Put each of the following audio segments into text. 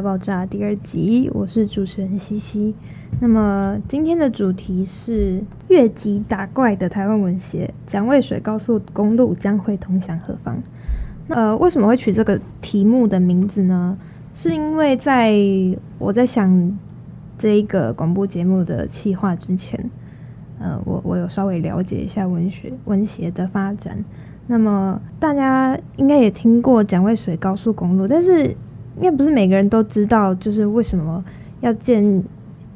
《爆炸》第二集，我是主持人西西。那么今天的主题是越级打怪的台湾文学，蒋渭水高速公路将会通向何方？呃，为什么会取这个题目的名字呢？是因为在我在想这一个广播节目的企划之前，呃，我我有稍微了解一下文学文学的发展。那么大家应该也听过蒋渭水高速公路，但是应该不是每个人都知道，就是为什么要建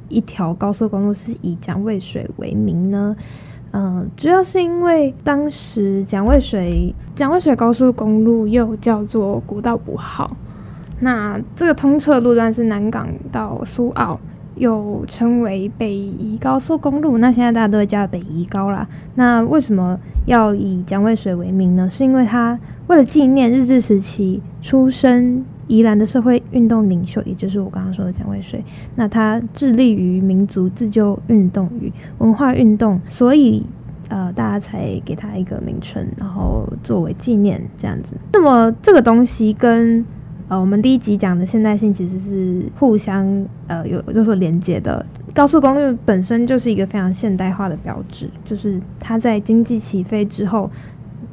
一条高速公路是以蒋渭水为名呢？嗯、主要是因为当时蒋渭水蒋渭水高速公路又叫做古道五号，那这个通车路段是南港到苏澳。又称为北宜高速公路，那现在大家都会叫北宜高啦。那为什么要以蒋渭水为名呢？是因为他为了纪念日治时期出生宜兰的社会运动领袖，也就是我刚刚说的蒋渭水。那他致力于民族自救运动与文化运动，所以呃，大家才给他一个名称，然后作为纪念这样子。那么这个东西跟呃，我们第一集讲的现代性其实是互相呃有就是连接的。高速公路本身就是一个非常现代化的标志，就是它在经济起飞之后，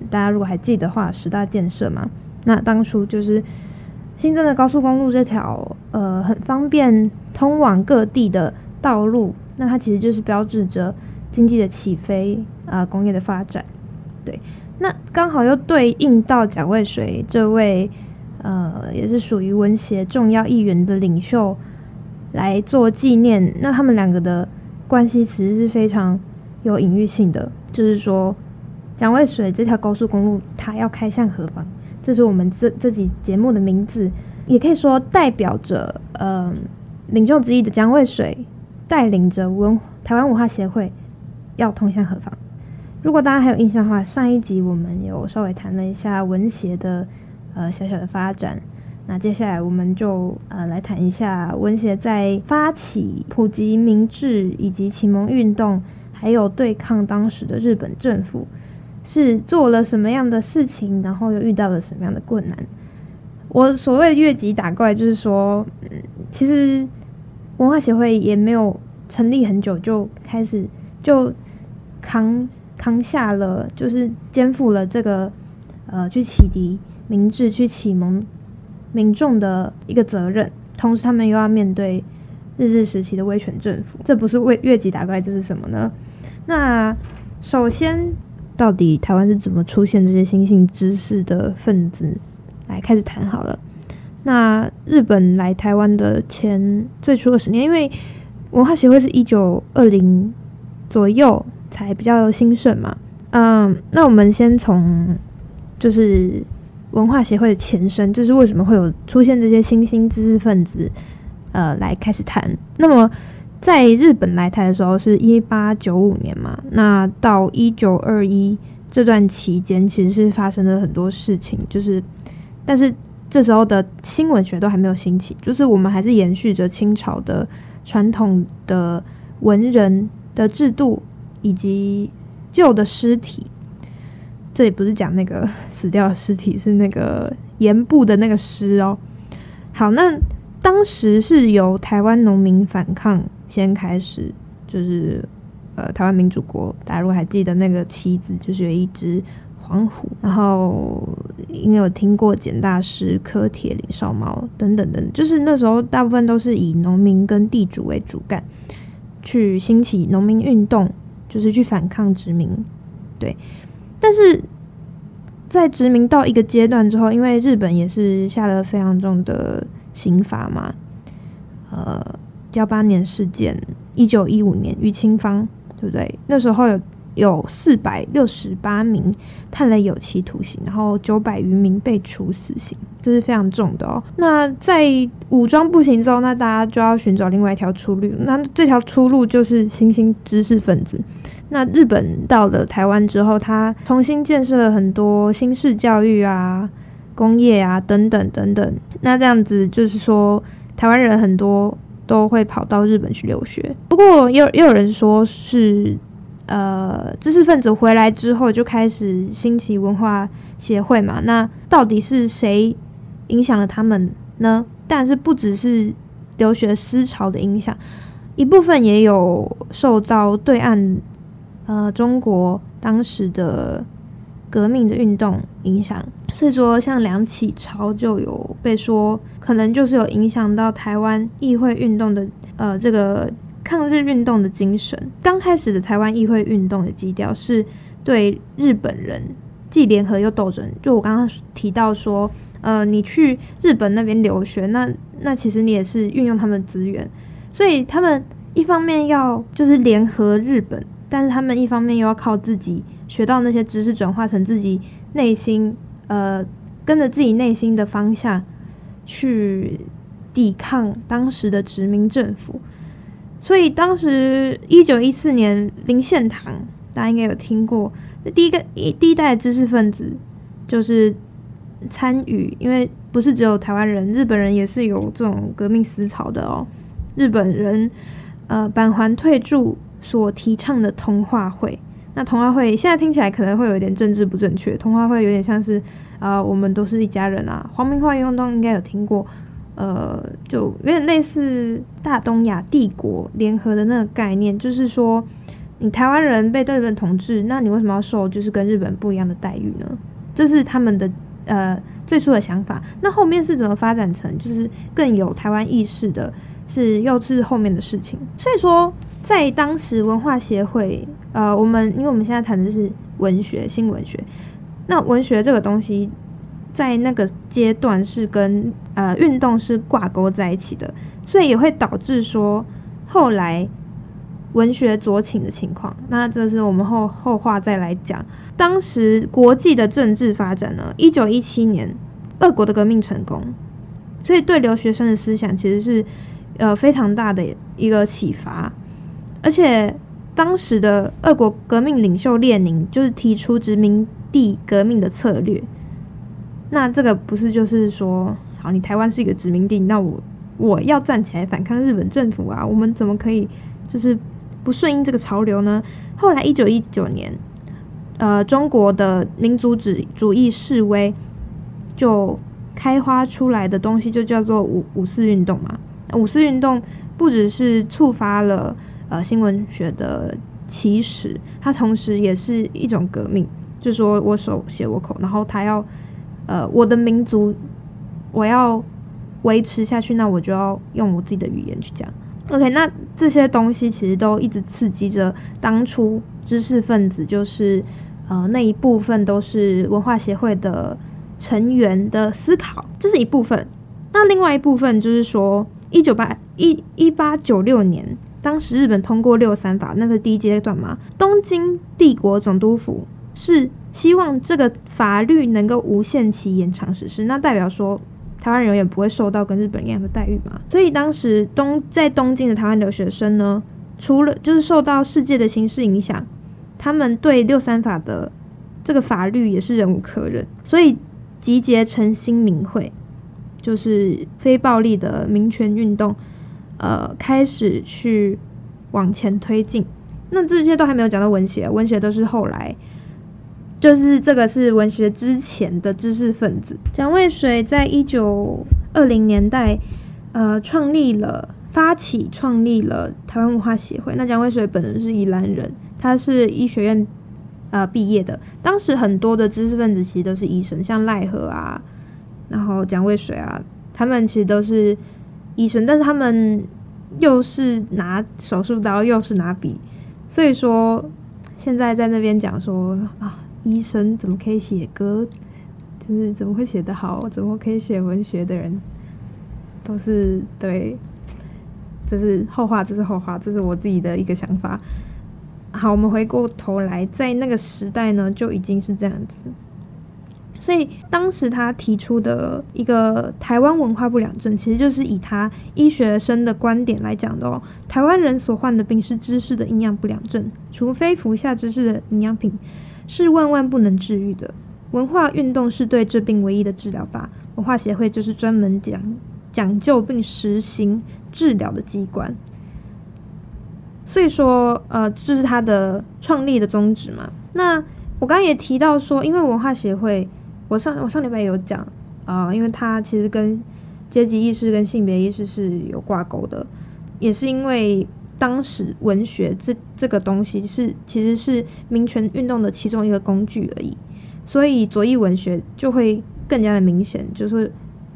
大家如果还记得话，十大建设嘛，那当初就是新增的高速公路这条呃很方便通往各地的道路，那它其实就是标志着经济的起飞啊、工业的发展。对，那刚好又对应到蒋渭水这位。呃，也是属于文协重要议员的领袖来做纪念。那他们两个的关系其实是非常有隐喻性的，就是说，蒋渭水这条高速公路它要开向何方？这是我们这这集节目的名字，也可以说代表着呃领袖之一的江渭水带领着文台湾文化协会要通向何方？如果大家还有印象的话，上一集我们有稍微谈了一下文协的。呃，小小的发展。那接下来我们就呃来谈一下文协在发起普及明治以及启蒙运动，还有对抗当时的日本政府，是做了什么样的事情，然后又遇到了什么样的困难。我所谓的越级打怪，就是说，嗯，其实文化协会也没有成立很久，就开始就扛扛下了，就是肩负了这个呃去启迪。明智去启蒙民众的一个责任，同时他们又要面对日治时期的威权政府，这不是为越级打怪，这是什么呢？那首先，到底台湾是怎么出现这些新兴知识的分子？来开始谈好了。那日本来台湾的前最初二十年，因为文化协会是一九二零左右才比较兴盛嘛。嗯，那我们先从就是。文化协会的前身，就是为什么会有出现这些新兴知识分子，呃，来开始谈。那么，在日本来台的时候是一八九五年嘛，那到一九二一这段期间，其实是发生了很多事情，就是，但是这时候的新闻学都还没有兴起，就是我们还是延续着清朝的传统的文人的制度以及旧的尸体。这里不是讲那个 死掉的尸体，是那个盐部的那个尸哦。好，那当时是由台湾农民反抗先开始，就是呃台湾民主国，大家如果还记得那个旗子，就是有一只黄虎，然后应该有听过简大师、柯铁、李少猫等等等，就是那时候大部分都是以农民跟地主为主干，去兴起农民运动，就是去反抗殖民，对。但是在殖民到一个阶段之后，因为日本也是下了非常重的刑罚嘛，呃，幺八年事件，一九一五年余清芳，对不对？那时候有有四百六十八名判了有期徒刑，然后九百余名被处死刑，这是非常重的哦。那在武装不行之后，那大家就要寻找另外一条出路，那这条出路就是新兴知识分子。那日本到了台湾之后，他重新建设了很多新式教育啊、工业啊等等等等。那这样子就是说，台湾人很多都会跑到日本去留学。不过也有也有人说是，呃，知识分子回来之后就开始兴起文化协会嘛。那到底是谁影响了他们呢？但是不只是留学思潮的影响，一部分也有受到对岸呃中国当时的革命的运动影响。所以说，像梁启超就有被说可能就是有影响到台湾议会运动的呃这个抗日运动的精神。刚开始的台湾议会运动的基调是对日本人既联合又斗争。就我刚刚提到说，呃，你去日本那边留学，那那其实你也是运用他们的资源，所以他们一方面要就是联合日本，但是他们一方面又要靠自己学到那些知识转化成自己内心。呃，跟着自己内心的方向去抵抗当时的殖民政府，所以当时一九一四年林献堂，大家应该有听过，第一个一第一代知识分子就是参与，因为不是只有台湾人，日本人也是有这种革命思潮的哦。日本人呃板垣退助所提倡的同化会。那同化会现在听起来可能会有点政治不正确，同化会有点像是啊、我们都是一家人啊。皇民化运动应该有听过，呃，就有点类似大东亚帝国联合的那个概念，就是说你台湾人被日本统治，那你为什么要受就是跟日本不一样的待遇呢？这是他们的呃最初的想法。那后面是怎么发展成就是更有台湾意识的，是又是后面的事情。所以说。在当时文化协会，呃，我们因为我们现在谈的是文学、新文学，那文学这个东西在那个阶段是跟呃运动是挂钩在一起的，所以也会导致说后来文学左倾的情况。那这是我们后后话再来讲。当时国际的政治发展呢，一九一七年俄国的革命成功，所以对留学生的思想其实是呃非常大的一个启发。而且当时的俄国革命领袖列宁就是提出殖民地革命的策略，那这个不是就是说，好，你台湾是一个殖民地，那我我要站起来反抗日本政府啊，我们怎么可以就是不顺应这个潮流呢？后来一九一九年，呃，中国的民族主主义示威就开花出来的东西就叫做五五四运动嘛。五四运动不只是触发了。呃，新闻学的起始，它同时也是一种革命，就说我手写我口，然后他要，呃，我的民族，我要维持下去，那我就要用我自己的语言去讲。OK，那这些东西其实都一直刺激着当初知识分子，就是呃那一部分都是文化协会的成员的思考，这是一部分。那另外一部分就是说，一九八一一八九六年。当时日本通过六三法，那个第一阶段嘛，东京帝国总督府是希望这个法律能够无限期延长实施，那代表说台湾人永远不会受到跟日本一样的待遇嘛。所以当时东在东京的台湾留学生呢，除了就是受到世界的形势影响，他们对六三法的这个法律也是忍无可忍，所以集结成新民会，就是非暴力的民权运动。呃，开始去往前推进，那这些都还没有讲到文学，文学都是后来，就是这个是文学之前的知识分子。蒋渭水在一九二零年代，呃，创立了、发起创立了台湾文化协会。那蒋渭水本人是宜兰人，他是医学院呃毕业的。当时很多的知识分子其实都是医生，像赖和啊，然后蒋渭水啊，他们其实都是。医生，但是他们又是拿手术刀，又是拿笔，所以说现在在那边讲说啊，医生怎么可以写歌，就是怎么会写得好，怎么可以写文学的人，都是对，这是后话，这是后话，这是我自己的一个想法。好，我们回过头来，在那个时代呢，就已经是这样子。所以当时他提出的一个台湾文化不良症，其实就是以他医学生的观点来讲的哦。台湾人所患的病是知识的营养不良症，除非服下知识的营养品，是万万不能治愈的。文化运动是对这病唯一的治疗法，文化协会就是专门讲讲究并实行治疗的机关。所以说，呃，这、是他的创立的宗旨嘛。那我刚刚也提到说，因为文化协会。我上我上礼拜有讲，啊、因为它其实跟阶级意识跟性别意识是有挂钩的，也是因为当时文学这这个东西是其实是民权运动的其中一个工具而已，所以左翼文学就会更加的明显，就是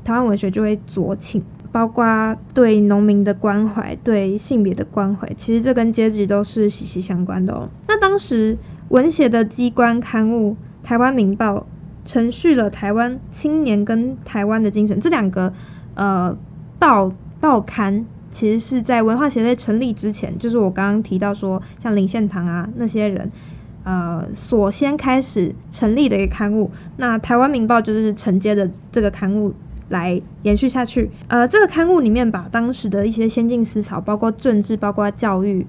台湾文学就会左倾。包括对农民的关怀，对性别的关怀，其实这跟阶级都是息息相关的哦。那当时文协的机关刊物《台湾民报》承续了台湾青年跟台湾的精神，这两个呃报报刊其实是在文化协会成立之前，就是我刚刚提到说像林献堂啊那些人呃所先开始成立的一个刊物。那《台湾民报》就是承接的这个刊物。来延续下去。呃，这个刊物里面把当时的一些先进思潮，包括政治、包括教育、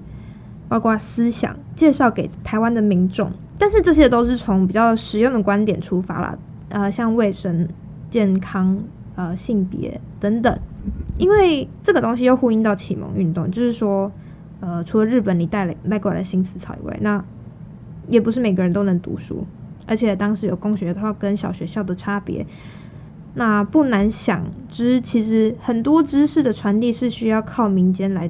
包括思想，介绍给台湾的民众。但是这些都是从比较实用的观点出发啦，呃，像卫生、健康、呃，性别等等。因为这个东西又呼应到启蒙运动，就是说，呃，除了日本你带来带过来的新思潮以外，那也不是每个人都能读书，而且当时有公学校跟小学校的差别。那不难想知，其实很多知识的传递是需要靠民间来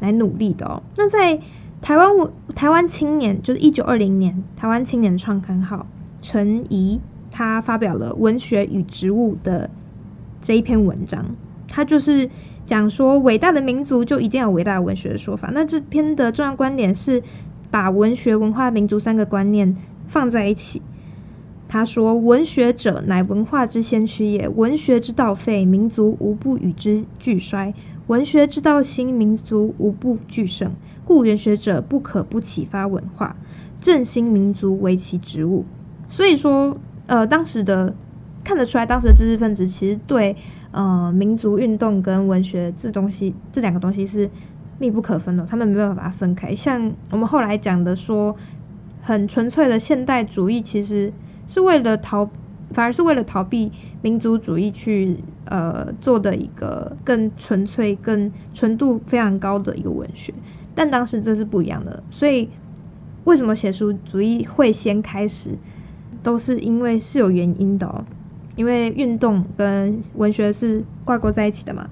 来努力的哦。那在台湾文台湾青年，就是一九二零年台湾青年创刊号陈仪，他发表了《文学与植物》的这一篇文章，他就是讲说，伟大的民族就一定要有伟大的文学的说法。那这篇的重要观点是把文学、文化、民族三个观念放在一起。他说：“文学者乃文化之先驱也。文学之道废，民族无不与之俱衰；文学之道兴，民族无不俱盛。故文学者不可不启发文化，振兴民族为其职务。”所以说，呃，当时的看得出来，当时的知识分子其实对呃民族运动跟文学这东西这两个东西是密不可分的，他们没办法把它分开。像我们后来讲的说，很纯粹的现代主义，其实。是为了逃，反而是为了逃避民族主义去呃做的一个更纯粹、更纯度非常高的一个文学，但当时这是不一样的。所以为什么写书主义会先开始，都是因为是有原因的哦，因为运动跟文学是挂钩在一起的嘛。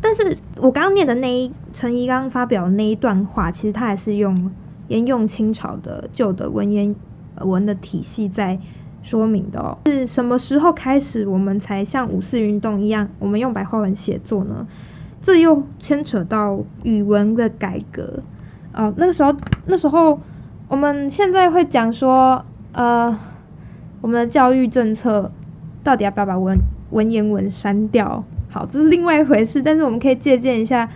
但是我刚刚念的那一陈怡刚刚发表的那一段话，其实他还是用沿用清朝的旧的文言文的体系在。说明的哦，是什么时候开始我们才像五四运动一样，我们用白话文写作呢？这又牵扯到语文的改革哦。那个时候，那时候我们现在会讲说，呃，我们的教育政策到底要不要把文文言文删掉？好，这是另外一回事。但是我们可以借鉴一下。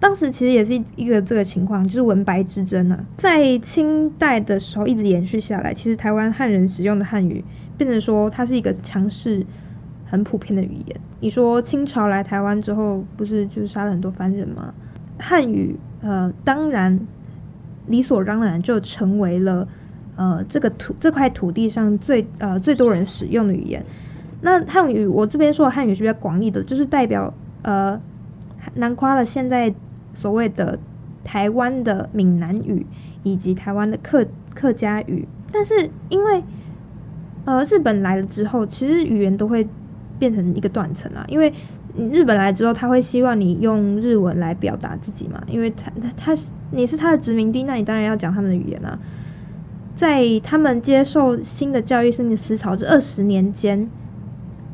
当时其实也是一个这个情况，就是文白之争呢、啊，在清代的时候一直延续下来。其实台湾汉人使用的汉语，变成说它是一个强势、很普遍的语言。你说清朝来台湾之后，不是就是杀了很多番人吗？汉语呃，当然理所当然就成为了呃这个土这块土地上最呃最多人使用的语言。那汉语我这边说的汉语是比较广义的，就是代表呃囊括了现在。所谓的台湾的闽南语以及台湾的客客家语，但是因为呃日本来了之后，其实语言都会变成一个断层啊。因为日本来之后，他会希望你用日文来表达自己嘛，因为他他他是你是他的殖民地，那你当然要讲他们的语言啊。在他们接受新的教育、新的思潮这二十年间，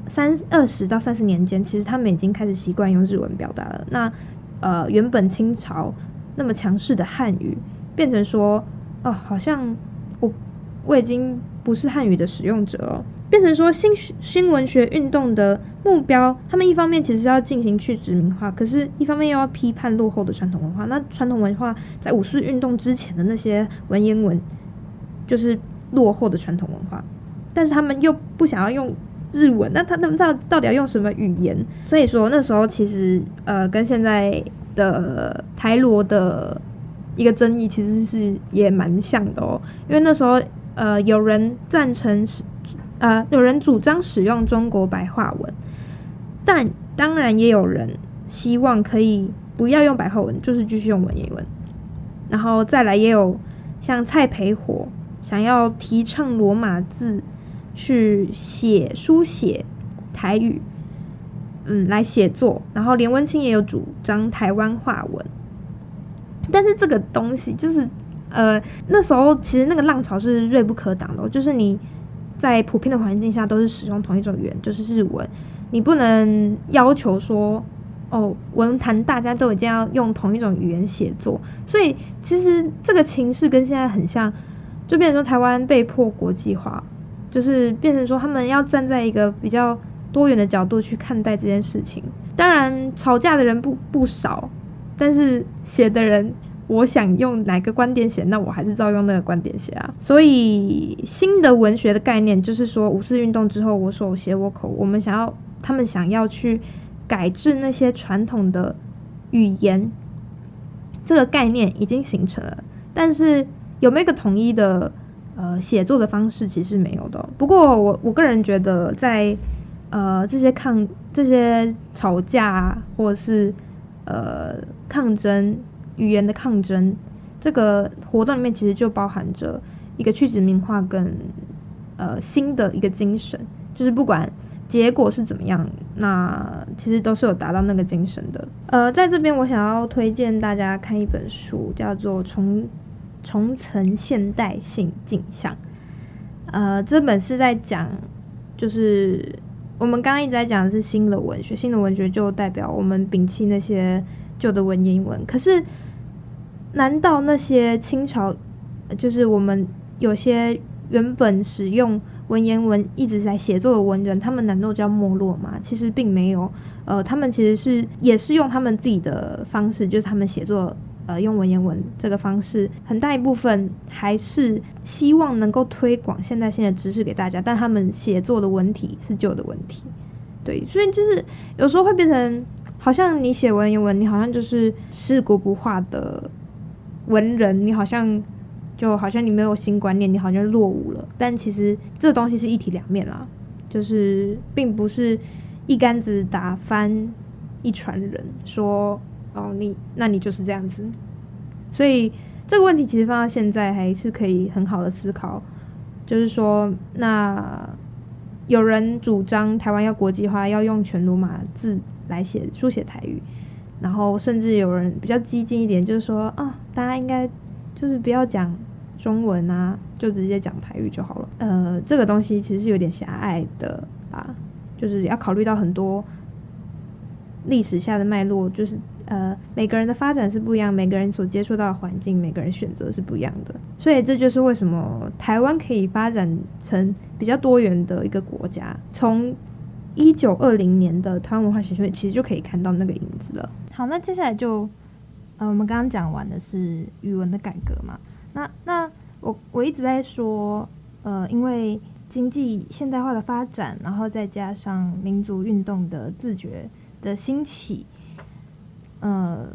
三二十到三十年间，其实他们已经开始习惯用日文表达了。那呃，原本清朝那么强势的汉语，变成说，哦，好像我我已经不是汉语的使用者了，变成说新新文学运动的目标，他们一方面其实要进行去殖民化，可是一方面又要批判落后的传统文化。那传统文化在五四运动之前的那些文言文，就是落后的传统文化，但是他们又不想要用。日文，那他他们到到底要用什么语言？所以说那时候其实呃，跟现在的台罗的一个争议其实是也蛮像的哦。因为那时候呃，有人赞成呃，有人主张使用中国白话文，但当然也有人希望可以不要用白话文，就是继续用文言文。然后再来也有像蔡培火想要提倡罗马字。去写书写台语，嗯来写作，然后连文清也有主张台湾话文，但是这个东西就是呃那时候其实那个浪潮是锐不可挡的，就是你在普遍的环境下都是使用同一种语言，就是日文，你不能要求说。哦，文坛大家都一定要用同一种语言写作，所以其实这个情势跟现在很像，就变成说台湾被迫国际化，就是变成说他们要站在一个比较多元的角度去看待这件事情。当然，吵架的人不不少，但是写的人，我想用哪个观点写，那我还是照用那个观点写啊。所以新的文学的概念就是说，五四运动之后，我手写我口，我们想要他们想要去。改制那些传统的语言，这个概念已经形成了，但是有没有一个统一的呃写作的方式，其实没有的。不过我我个人觉得在，在呃这些抗这些吵架或者是呃抗争语言的抗争这个活动里面，其实就包含着一个去殖民化跟呃新的一个精神，就是不管。结果是怎么样？那其实都是有达到那个精神的。呃，在这边我想要推荐大家看一本书，叫做《重重层现代性镜像》。呃，这本是在讲，就是我们刚刚一直在讲的是新的文学，新的文学就代表我们摒弃那些旧的文言文。可是，难道那些清朝，就是我们有些原本使用文言文一直在写作的文人，他们难道叫没落吗？其实并没有，呃，他们其实是也是用他们自己的方式，就是他们写作，呃，用文言文这个方式，很大一部分还是希望能够推广现代性的知识给大家，但他们写作的文体是旧的文体，对，所以就是有时候会变成，好像你写文言文，你好像就是世古不化的文人，你好像。就好像你没有新观念，你好像落伍了。但其实这东西是一体两面啦，就是并不是一竿子打翻一船人，说哦你那你就是这样子。所以这个问题其实放到现在还是可以很好的思考，就是说那有人主张台湾要国际化，要用全罗马字来写书写台语，然后甚至有人比较激进一点，就是说啊、大家应该。就是不要讲中文啊，就直接讲台语就好了。呃，这个东西其实是有点狭隘的啊，就是要考虑到很多历史下的脉络，就是呃每个人的发展是不一样，每个人所接触到的环境，每个人选择是不一样的。所以这就是为什么台湾可以发展成比较多元的一个国家。从一九二零年的台湾文化协会，其实就可以看到那个影子了。好，那接下来就。呃，我们刚刚讲完的是语文的改革嘛？那那我我一直在说，呃，因为经济现代化的发展，然后再加上民族运动的自觉的兴起，呃，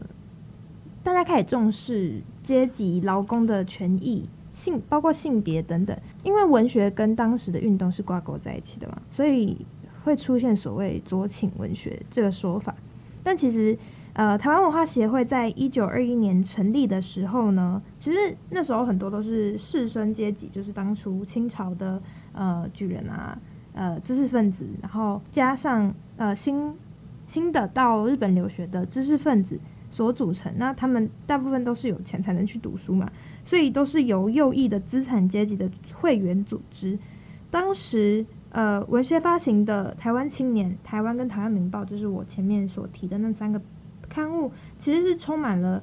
大家开始重视阶级劳工的权益、性包括性别等等。因为文学跟当时的运动是挂钩在一起的嘛，所以会出现所谓左倾文学这个说法。但其实。呃，台湾文化协会在一九二一年成立的时候呢，其实那时候很多都是士绅阶级，就是当初清朝的呃举人啊，呃知识分子，然后加上呃新新的到日本留学的知识分子所组成。那他们大部分都是有钱才能去读书嘛，所以都是由右翼的资产阶级的会员组织。当时呃文学发行的《台湾青年》、《台湾》跟《台湾民报》，就是我前面所提的那三个。刊物其实是充满了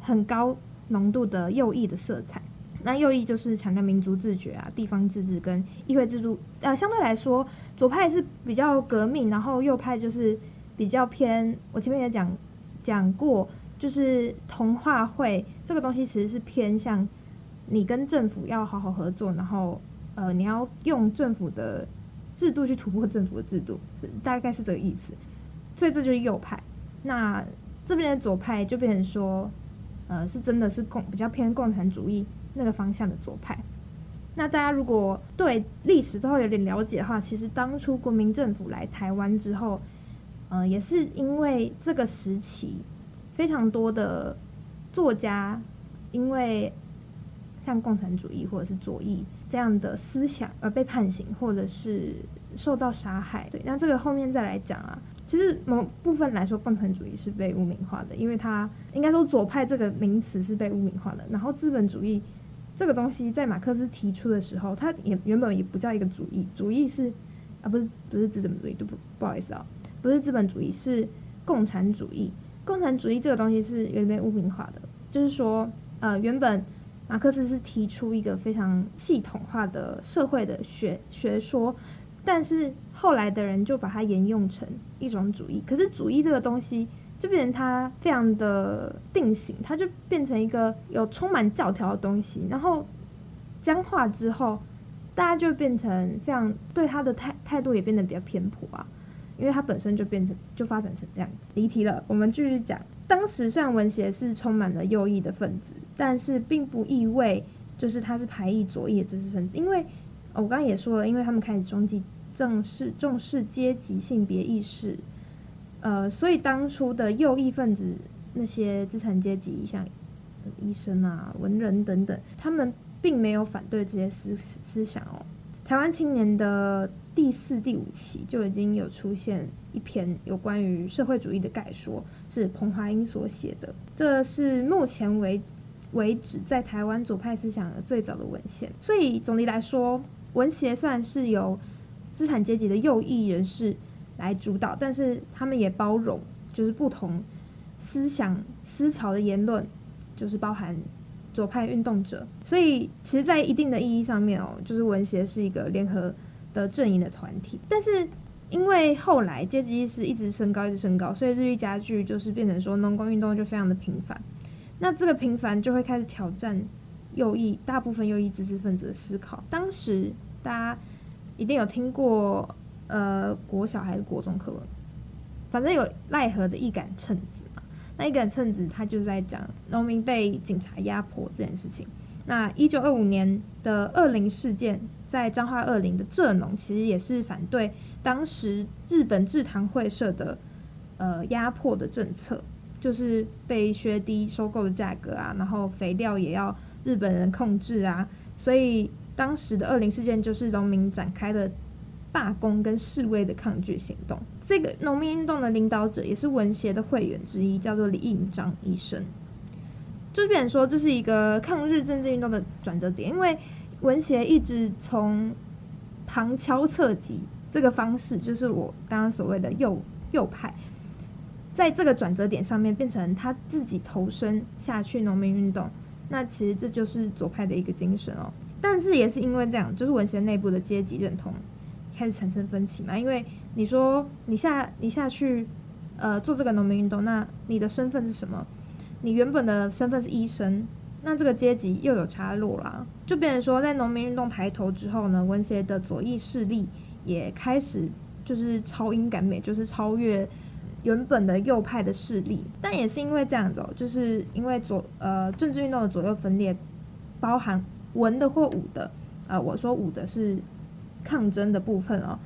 很高浓度的右翼的色彩。那右翼就是强调民族自觉啊、地方自治跟议会制度。呃，相对来说，左派是比较革命，然后右派就是比较偏。我前面也讲讲过，就是同化会这个东西其实是偏向你跟政府要好好合作，然后呃，你要用政府的制度去突破政府的制度，大概是这个意思。所以这就是右派。那这边的左派就变成说，呃，是真的是共比较偏共产主义那个方向的左派。那大家如果对历史之后有点了解的话，其实当初国民政府来台湾之后，呃，也是因为这个时期非常多的作家因为像共产主义或者是左翼这样的思想而被判刑，或者是受到杀害。对，那这个后面再来讲啊。其实某部分来说，共产主义是被污名化的，因为它应该说左派这个名词是被污名化的。然后资本主义这个东西在马克思提出的时候，它也原本也不叫一个主义，主义是啊不是不是资本主义，就不不好意思啊，不是资本主义是共产主义。共产主义这个东西是有点被污名化的，就是说呃原本马克思是提出一个非常系统化的社会的学学说。但是后来的人就把它沿用成一种主义，可是主义这个东西就变成它非常的定型，它就变成一个有充满教条的东西，然后僵化之后，大家就变成非常对它的态态度也变得比较偏颇啊，因为它本身就变成就发展成这样子。离题了，我们继续讲。当时虽然文协是充满了右翼的分子，但是并不意味就是他是排异左翼的知识分子，因为。我刚刚也说了，因为他们开始中继正视重视阶级性别意识，呃，所以当初的右翼分子那些资产阶级，像医生啊、文人等等，他们并没有反对这些思思想哦。台湾青年的第四、第五期就已经有出现一篇有关于社会主义的概说，是彭华英所写的，这是目前为为止在台湾左派思想的最早的文献。所以总的来说。文协算是由资产阶级的右翼人士来主导，但是他们也包容就是不同思想思潮的言论，就是包含左派运动者。所以，其实，在一定的意义上面哦，就是文协是一个联合的阵营的团体。但是，因为后来阶级意识一直升高，一直升高，所以日益加剧，就是变成说农工运动就非常的频繁。那这个频繁就会开始挑战。右翼大部分右翼知识分子的思考，当时大家一定有听过，呃，国小还是国中课文，反正有赖何的一杆秤子嘛。那一杆秤子，他就在讲农民被警察压迫这件事情。那一九二五年的二林事件，在彰化二林的蔗农，其实也是反对当时日本制糖会社的呃压迫的政策，就是被削低收购的价格啊，然后肥料也要。日本人控制啊，所以当时的二零事件就是农民展开了罢工跟示威的抗拒行动。这个农民运动的领导者也是文协的会员之一，叫做李应章医生。就是说，这是一个抗日政治运动的转折点，因为文协一直从旁敲侧击这个方式，就是我刚刚所谓的右右派，在这个转折点上面变成他自己投身下去农民运动。那其实这就是左派的一个精神哦，但是也是因为这样，就是文协内部的阶级认同开始产生分歧嘛。因为你说你下你下去，呃，做这个农民运动，那你的身份是什么？你原本的身份是医生，那这个阶级又有差落啦，就变成说，在农民运动抬头之后呢，文协的左翼势力也开始就是超英赶美，就是超越。原本的右派的势力，但也是因为这样子哦，就是因为左呃政治运动的左右分裂，包含文的或武的，呃，我说武的是抗争的部分哦，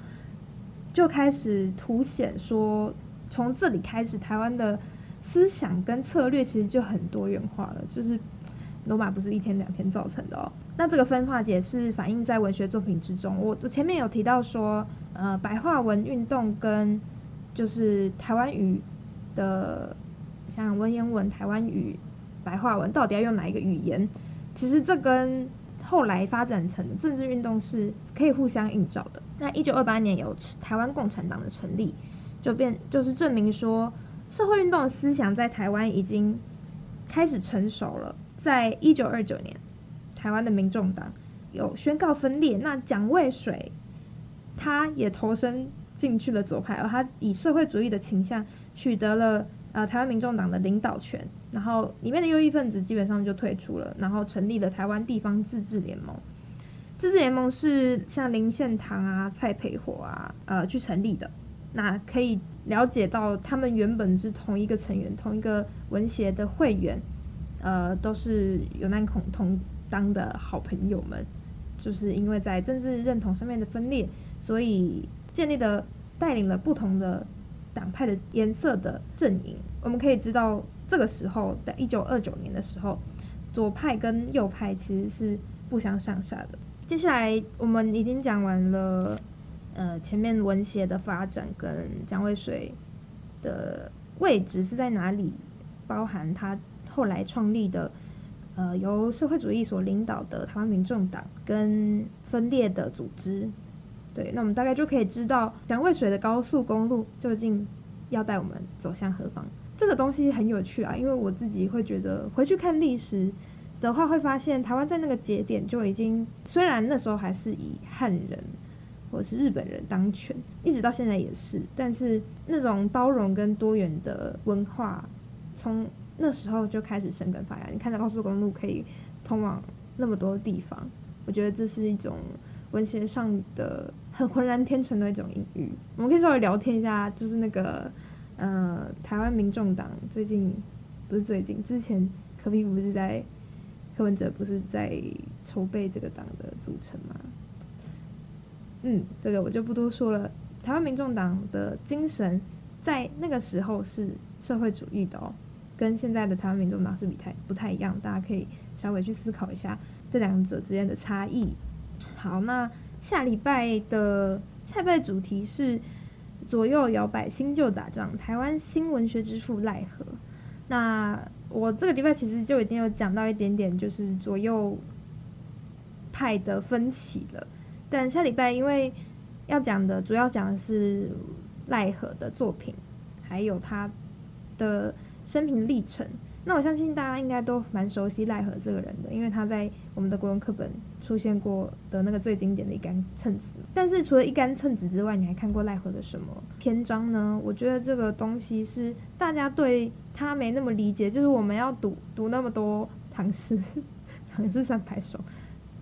就开始凸显说，从这里开始，台湾的思想跟策略其实就很多元化了，就是罗马不是一天两天造成的哦。那这个分化也是反映在文学作品之中。我我前面有提到说，呃，白话文运动跟就是台湾语的，像文言文、台湾语、白话文，到底要用哪一个语言？其实这跟后来发展成政治运动是可以互相映照的。那一九二八年有台湾共产党的成立，就变就是证明说，社会运动思想在台湾已经开始成熟了。在一九二九年，台湾的民众党有宣告分裂，那蒋渭水他也投身。进去了左派，而他以社会主义的倾向取得了呃台湾民众党的领导权，然后里面的右翼分子基本上就退出了，然后成立了台湾地方自治联盟。自治联盟是像林献堂啊、蔡培火啊呃去成立的，那可以了解到他们原本是同一个成员、同一个文协的会员，呃都是有难恐同当的好朋友们，就是因为在政治认同上面的分裂，所以。建立的带领了不同的党派的颜色的阵营，我们可以知道，这个时候在一九二九年的时候，左派跟右派其实是不相上下的。接下来我们已经讲完了，呃前面文协的发展跟蒋渭水的位置是在哪里，包含他后来创立的呃由社会主义所领导的台湾民众党跟分裂的组织。对，那我们大概就可以知道蒋渭水的高速公路究竟要带我们走向何方。这个东西很有趣啊，因为我自己会觉得回去看历史的话，会发现台湾在那个节点就已经，虽然那时候还是以汉人或是日本人当权，一直到现在也是，但是那种包容跟多元的文化，从那时候就开始生根发芽。你看到高速公路可以通往那么多地方，我觉得这是一种文学上的很浑然天成的一种隐喻。我们可以稍微聊天一下，就是那个。呃，台湾民众党最近不是最近，之前柯 P 不是在柯文哲不是在筹备这个党的组成吗？嗯，这个我就不多说了。台湾民众党的精神在那个时候是社会主义的哦，跟现在的台湾民众党是不太不太一样，大家可以稍微去思考一下这两者之间的差异。好，那下礼拜的下礼拜主题是。左右摇摆，新旧打仗，台湾新文学之父赖和。那我这个礼拜其实就已经有讲到一点点，就是左右派的分歧了。但下礼拜因为要讲的主要讲的是赖和的作品，还有他的生平历程。那我相信大家应该都蛮熟悉赖和这个人的，因为他在我们的国文课本出现过的那个最经典的一杆秤子。但是除了一杆秤子之外，你还看过赖何的什么篇章呢？我觉得这个东西是大家对他没那么理解，就是我们要读读那么多唐诗，唐诗三百首，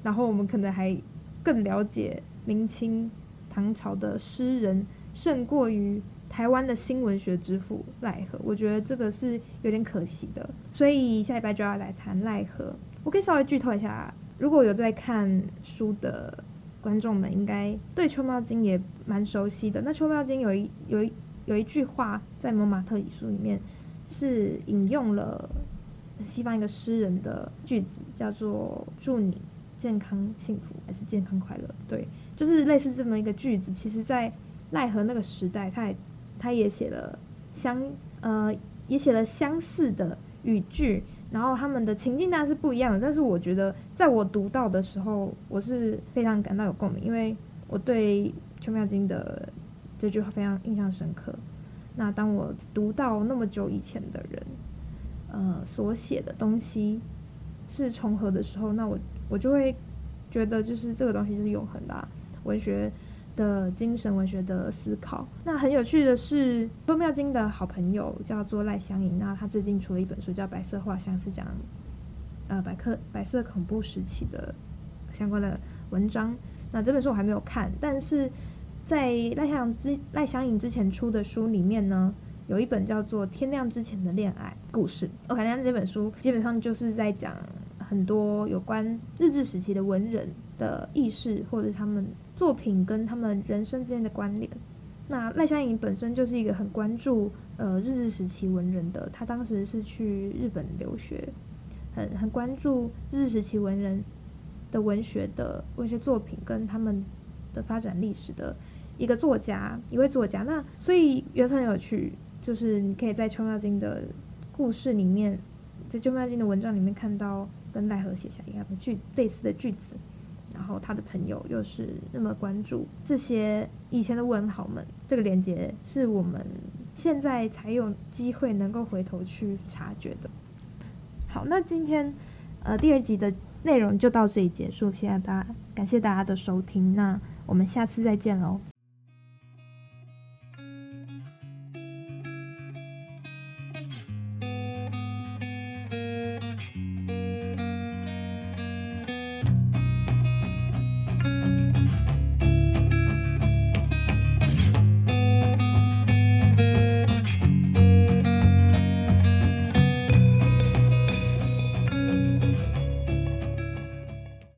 然后我们可能还更了解明清唐朝的诗人，胜过于。台湾的新文学之父赖何，我觉得这个是有点可惜的，所以下礼拜就要来谈赖何。我可以稍微剧透一下，如果有在看书的观众们，应该对《秋猫经》也蛮熟悉的。那《秋猫经》有一有一有一句话在《蒙马特遗书》里面是引用了西方一个诗人的句子，叫做“祝你健康幸福”还是“健康快乐”？对，就是类似这么一个句子。其实，在奈何那个时代，他也。他也写了相呃，也写了相似的语句，然后他们的情境当然是不一样的。但是我觉得，在我读到的时候，我是非常感到有共鸣，因为我对《秋妙金》的这句话非常印象深刻。那当我读到那么久以前的人，呃，所写的东西是重合的时候，那我我就会觉得，就是这个东西就是永恒的，文学。的精神文学的思考。那很有趣的是，《秋妙金》的好朋友叫做赖香吟，那他最近出了一本书叫《白色画像》，是讲呃白克白色恐怖时期的相关的文章。那这本书我还没有看，但是在赖香之赖香吟之前出的书里面呢，有一本叫做《天亮之前的恋爱故事》。我感觉这本书基本上就是在讲很多有关日治时期的文人的意识，或者他们。作品跟他们人生之间的关联。那赖香吟本身就是一个很关注呃日治时期文人的，他当时是去日本留学，很很关注日时期文人的文学的文学作品跟他们的发展历史的一个作家，一位作家。那所以缘分很有趣，就是你可以在《秋妙经》的故事里面，在《秋妙经》的文章里面看到跟奈何写下一样的句类似的句子。然后他的朋友又是那么关注这些以前的文豪们，这个连接是我们现在才有机会能够回头去察觉的。好，那今天呃第二集的内容就到这里结束，谢谢大家，感谢大家的收听，那我们下次再见喽。